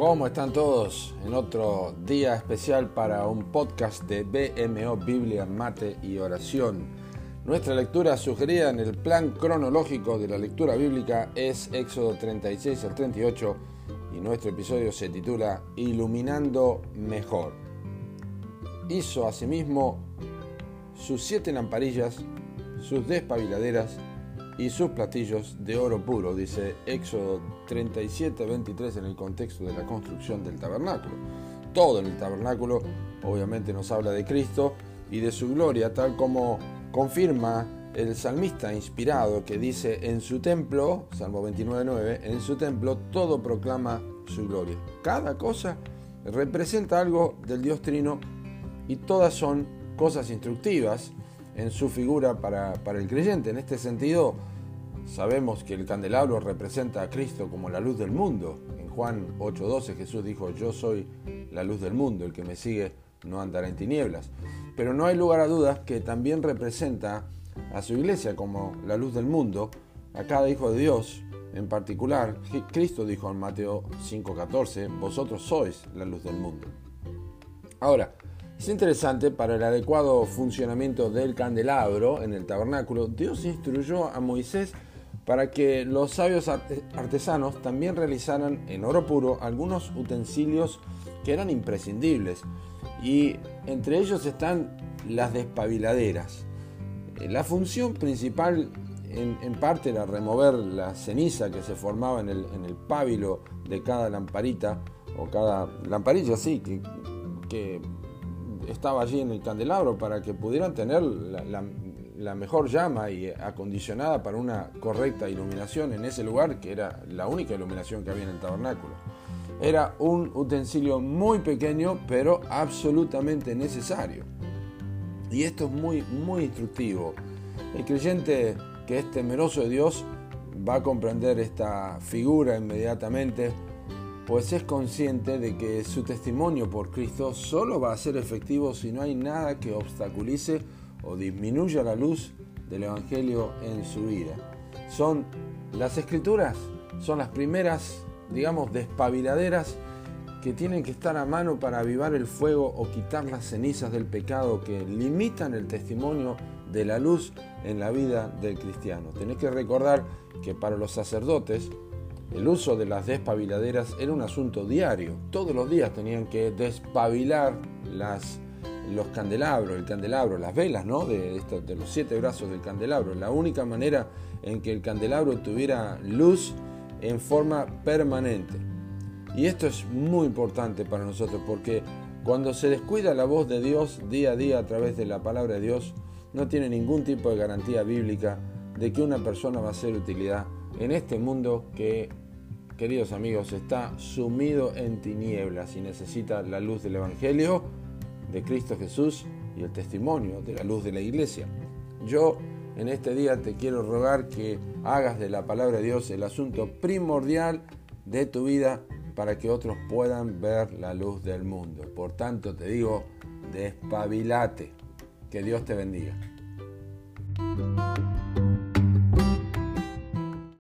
¿Cómo están todos? En otro día especial para un podcast de BMO Biblia, Mate y Oración. Nuestra lectura sugerida en el plan cronológico de la lectura bíblica es Éxodo 36 al 38 y nuestro episodio se titula Iluminando Mejor. Hizo asimismo sus siete lamparillas, sus despabiladeras y sus platillos de oro puro, dice Éxodo 37, 23 en el contexto de la construcción del tabernáculo. Todo en el tabernáculo obviamente nos habla de Cristo y de su gloria, tal como confirma el salmista inspirado que dice en su templo, Salmo 29, 9, en su templo todo proclama su gloria. Cada cosa representa algo del Dios Trino y todas son cosas instructivas en su figura para, para el creyente. En este sentido, Sabemos que el candelabro representa a Cristo como la luz del mundo. En Juan 8:12 Jesús dijo, yo soy la luz del mundo, el que me sigue no andará en tinieblas. Pero no hay lugar a dudas que también representa a su iglesia como la luz del mundo, a cada hijo de Dios en particular. Cristo dijo en Mateo 5:14, vosotros sois la luz del mundo. Ahora, es interesante para el adecuado funcionamiento del candelabro en el tabernáculo, Dios instruyó a Moisés para que los sabios artesanos también realizaran en oro puro algunos utensilios que eran imprescindibles y entre ellos están las despabiladeras. Eh, la función principal en, parte era remover la ceniza que se formaba en el, en pábilo de cada lamparita o cada lamparilla así que, que, estaba allí en el candelabro para que pudieran tener la, mejor llama y acondicionada para una correcta iluminación en ese lugar, que era la única iluminación que había en el tabernáculo. Era un utensilio muy pequeño, pero absolutamente necesario. Y esto es muy, muy instructivo. El creyente que es temeroso de Dios va a comprender esta figura inmediatamente, pues es consciente de que su testimonio por Cristo solo va a ser efectivo si no hay nada que obstaculice o disminuya la luz del Evangelio en su vida. Son las escrituras, son las primeras, digamos, despabiladeras que tienen que estar a mano para avivar el fuego o quitar las cenizas del pecado que limitan el testimonio de la luz en la vida del cristiano. Tenés que recordar que para los sacerdotes el uso de las despabiladeras era un asunto diario. Todos los días tenían que despabilar las los candelabros, el candelabro, las velas, ¿no? De, de, los siete brazos del candelabro. La única manera en que el candelabro tuviera luz en forma permanente. Y esto es muy importante para nosotros porque cuando se descuida la voz de Dios día a día a través de la palabra de Dios, no tiene ningún tipo de garantía bíblica de que una persona va a ser utilidad en este mundo que, queridos amigos, está sumido en tinieblas y necesita la luz del Evangelio de Cristo Jesús y el testimonio de la luz de la iglesia. Yo en este día te quiero rogar que hagas de la palabra de Dios el asunto primordial de tu vida para que otros puedan ver la luz del mundo. Por tanto te digo, despabilate. Que Dios te bendiga.